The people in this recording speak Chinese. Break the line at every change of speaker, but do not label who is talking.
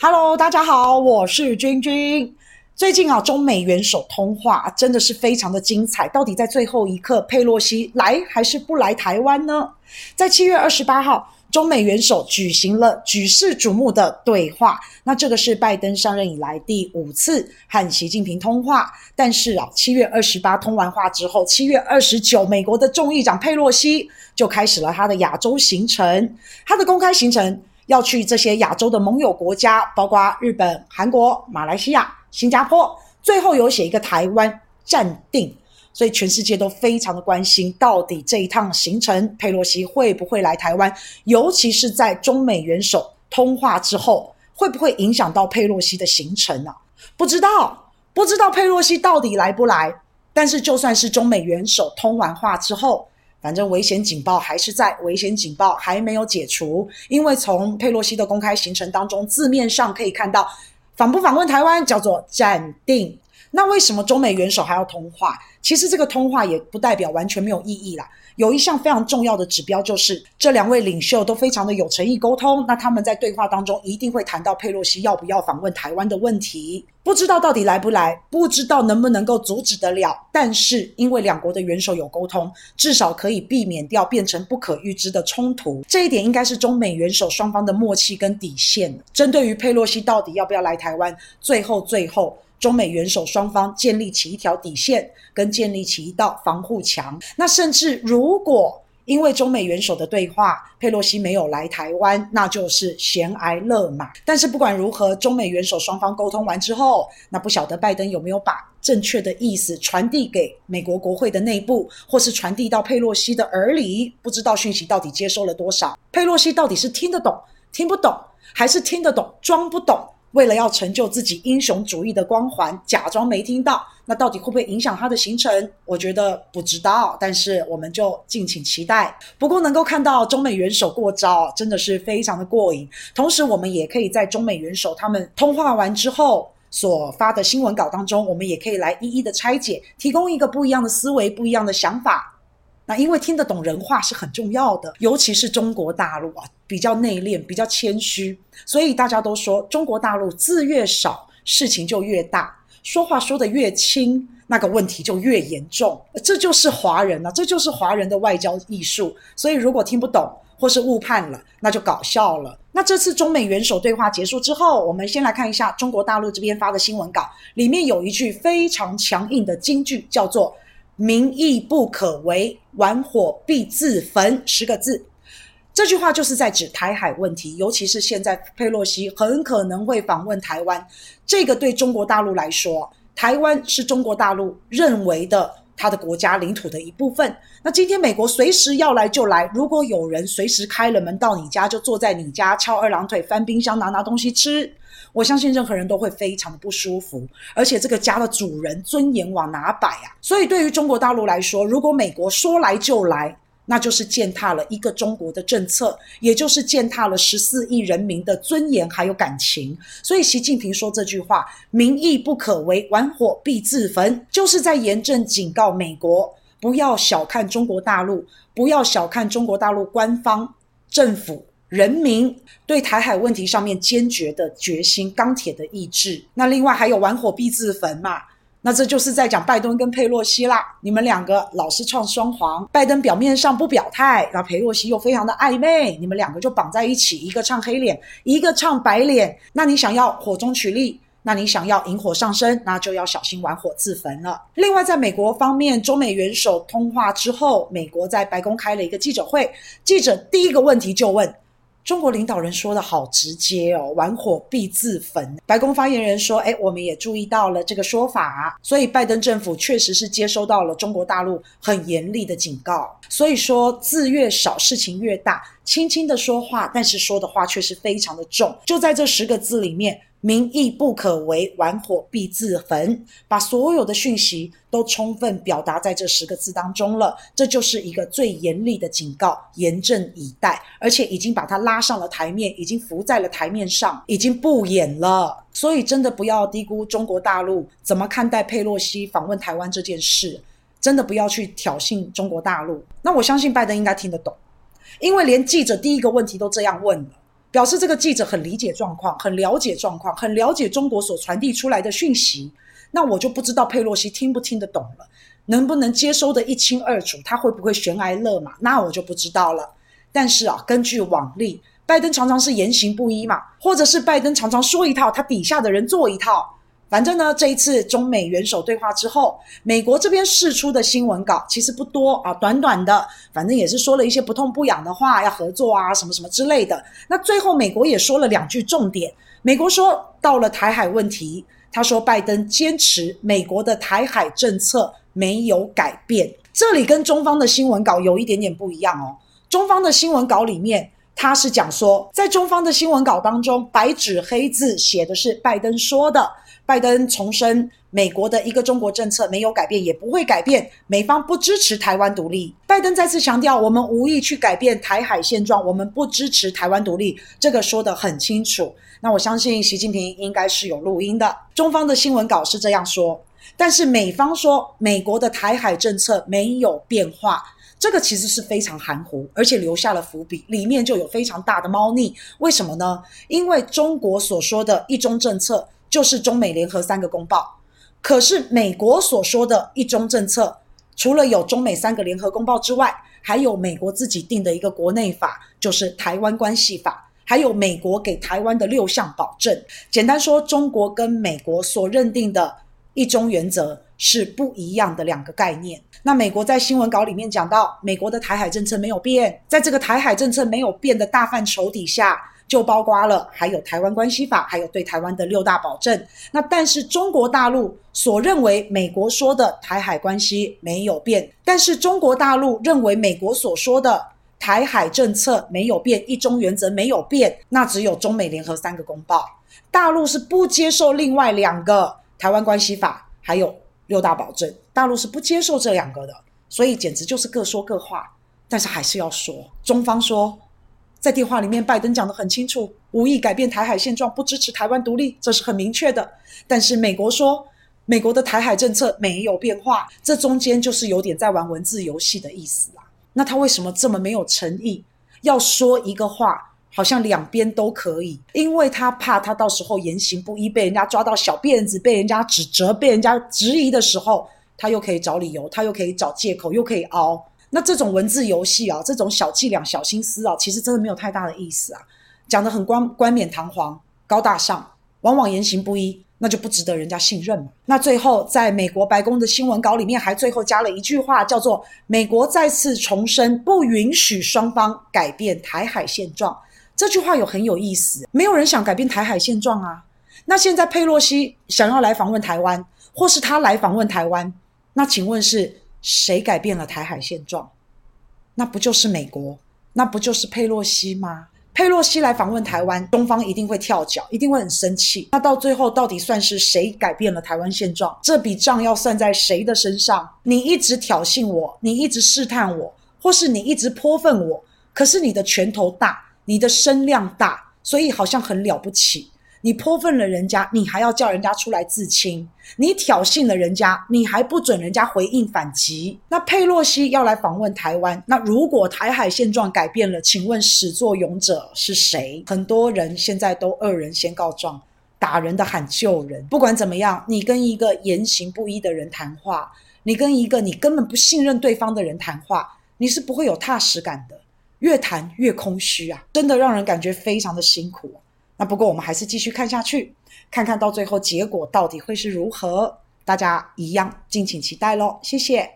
Hello，大家好，我是君君。最近啊，中美元首通话真的是非常的精彩。到底在最后一刻，佩洛西来还是不来台湾呢？在七月二十八号，中美元首举行了举世瞩目的对话。那这个是拜登上任以来第五次和习近平通话。但是啊，七月二十八通完话之后，七月二十九，美国的众议长佩洛西就开始了他的亚洲行程。他的公开行程要去这些亚洲的盟友国家，包括日本、韩国、马来西亚。新加坡最后有写一个台湾暂定，所以全世界都非常的关心，到底这一趟行程佩洛西会不会来台湾？尤其是在中美元首通话之后，会不会影响到佩洛西的行程呢、啊？不知道，不知道佩洛西到底来不来。但是就算是中美元首通完话之后，反正危险警报还是在，危险警报还没有解除，因为从佩洛西的公开行程当中，字面上可以看到。访不访问台湾叫做暂定，那为什么中美元首还要通话？其实这个通话也不代表完全没有意义啦。有一项非常重要的指标，就是这两位领袖都非常的有诚意沟通。那他们在对话当中一定会谈到佩洛西要不要访问台湾的问题。不知道到底来不来，不知道能不能够阻止得了。但是因为两国的元首有沟通，至少可以避免掉变成不可预知的冲突。这一点应该是中美元首双方的默契跟底线。针对于佩洛西到底要不要来台湾，最后最后。中美元首双方建立起一条底线，跟建立起一道防护墙。那甚至如果因为中美元首的对话，佩洛西没有来台湾，那就是悬崖勒马。但是不管如何，中美元首双方沟通完之后，那不晓得拜登有没有把正确的意思传递给美国国会的内部，或是传递到佩洛西的耳里？不知道讯息到底接收了多少？佩洛西到底是听得懂、听不懂，还是听得懂装不懂？为了要成就自己英雄主义的光环，假装没听到，那到底会不会影响他的行程？我觉得不知道，但是我们就敬请期待。不过能够看到中美元首过招，真的是非常的过瘾。同时，我们也可以在中美元首他们通话完之后所发的新闻稿当中，我们也可以来一一的拆解，提供一个不一样的思维、不一样的想法。那因为听得懂人话是很重要的，尤其是中国大陆啊，比较内敛，比较谦虚，所以大家都说中国大陆字越少，事情就越大，说话说得越轻，那个问题就越严重。这就是华人啊，这就是华人的外交艺术。所以如果听不懂或是误判了，那就搞笑了。那这次中美元首对话结束之后，我们先来看一下中国大陆这边发的新闻稿，里面有一句非常强硬的金句，叫做。民意不可违，玩火必自焚。十个字，这句话就是在指台海问题，尤其是现在佩洛西很可能会访问台湾。这个对中国大陆来说，台湾是中国大陆认为的他的国家领土的一部分。那今天美国随时要来就来，如果有人随时开了门到你家，就坐在你家翘二郎腿，翻冰箱拿拿东西吃。我相信任何人都会非常的不舒服，而且这个家的主人尊严往哪摆啊？所以对于中国大陆来说，如果美国说来就来，那就是践踏了一个中国的政策，也就是践踏了十四亿人民的尊严还有感情。所以习近平说这句话“民意不可违，玩火必自焚”，就是在严正警告美国，不要小看中国大陆，不要小看中国大陆官方政府。人民对台海问题上面坚决的决心、钢铁的意志，那另外还有玩火必自焚嘛？那这就是在讲拜登跟佩洛西啦。你们两个老是唱双簧，拜登表面上不表态，那佩洛西又非常的暧昧，你们两个就绑在一起，一个唱黑脸，一个唱白脸。那你想要火中取栗，那你想要引火上身，那就要小心玩火自焚了。另外，在美国方面，中美元首通话之后，美国在白宫开了一个记者会，记者第一个问题就问。中国领导人说的好直接哦，玩火必自焚。白宫发言人说：“哎，我们也注意到了这个说法，所以拜登政府确实是接收到了中国大陆很严厉的警告。所以说字越少，事情越大，轻轻的说话，但是说的话却是非常的重。就在这十个字里面。”民意不可违，玩火必自焚。把所有的讯息都充分表达在这十个字当中了，这就是一个最严厉的警告，严阵以待，而且已经把它拉上了台面，已经浮在了台面上，已经不演了。所以真的不要低估中国大陆怎么看待佩洛西访问台湾这件事，真的不要去挑衅中国大陆。那我相信拜登应该听得懂，因为连记者第一个问题都这样问了。表示这个记者很理解状况，很了解状况，很了解中国所传递出来的讯息。那我就不知道佩洛西听不听得懂了，能不能接收的一清二楚，他会不会悬崖勒马？那我就不知道了。但是啊，根据往例，拜登常常是言行不一嘛，或者是拜登常常说一套，他底下的人做一套。反正呢，这一次中美元首对话之后，美国这边释出的新闻稿其实不多啊，短短的，反正也是说了一些不痛不痒的话，要合作啊，什么什么之类的。那最后美国也说了两句重点，美国说到了台海问题，他说拜登坚持美国的台海政策没有改变。这里跟中方的新闻稿有一点点不一样哦。中方的新闻稿里面，他是讲说，在中方的新闻稿当中，白纸黑字写的是拜登说的。拜登重申，美国的一个中国政策没有改变，也不会改变。美方不支持台湾独立。拜登再次强调，我们无意去改变台海现状，我们不支持台湾独立，这个说得很清楚。那我相信习近平应该是有录音的。中方的新闻稿是这样说，但是美方说美国的台海政策没有变化，这个其实是非常含糊，而且留下了伏笔，里面就有非常大的猫腻。为什么呢？因为中国所说的一中政策。就是中美联合三个公报，可是美国所说的一中政策，除了有中美三个联合公报之外，还有美国自己定的一个国内法，就是《台湾关系法》，还有美国给台湾的六项保证。简单说，中国跟美国所认定的一中原则是不一样的两个概念。那美国在新闻稿里面讲到，美国的台海政策没有变，在这个台海政策没有变的大范畴底下。就包括了，还有台湾关系法，还有对台湾的六大保证。那但是中国大陆所认为美国说的台海关系没有变，但是中国大陆认为美国所说的台海政策没有变，一中原则没有变。那只有中美联合三个公报，大陆是不接受另外两个台湾关系法，还有六大保证，大陆是不接受这两个的。所以简直就是各说各话，但是还是要说，中方说。在电话里面，拜登讲得很清楚，无意改变台海现状，不支持台湾独立，这是很明确的。但是美国说，美国的台海政策没有变化，这中间就是有点在玩文字游戏的意思啦。那他为什么这么没有诚意？要说一个话，好像两边都可以，因为他怕他到时候言行不一，被人家抓到小辫子，被人家指责，被人家质疑的时候，他又可以找理由，他又可以找借口，又可以凹。那这种文字游戏啊，这种小伎俩、小心思啊，其实真的没有太大的意思啊，讲得很冠冠冕堂皇、高大上，往往言行不一，那就不值得人家信任嘛。那最后，在美国白宫的新闻稿里面，还最后加了一句话，叫做“美国再次重申不允许双方改变台海现状”。这句话有很有意思，没有人想改变台海现状啊。那现在佩洛西想要来访问台湾，或是他来访问台湾，那请问是？谁改变了台海现状？那不就是美国？那不就是佩洛西吗？佩洛西来访问台湾，中方一定会跳脚，一定会很生气。那到最后，到底算是谁改变了台湾现状？这笔账要算在谁的身上？你一直挑衅我，你一直试探我，或是你一直泼粪我，可是你的拳头大，你的声量大，所以好像很了不起。你泼粪了人家，你还要叫人家出来自清；你挑衅了人家，你还不准人家回应反击。那佩洛西要来访问台湾，那如果台海现状改变了，请问始作俑者是谁？很多人现在都恶人先告状，打人的喊救人。不管怎么样，你跟一个言行不一的人谈话，你跟一个你根本不信任对方的人谈话，你是不会有踏实感的，越谈越空虚啊！真的让人感觉非常的辛苦。那不过我们还是继续看下去，看看到最后结果到底会是如何，大家一样敬请期待喽。谢谢。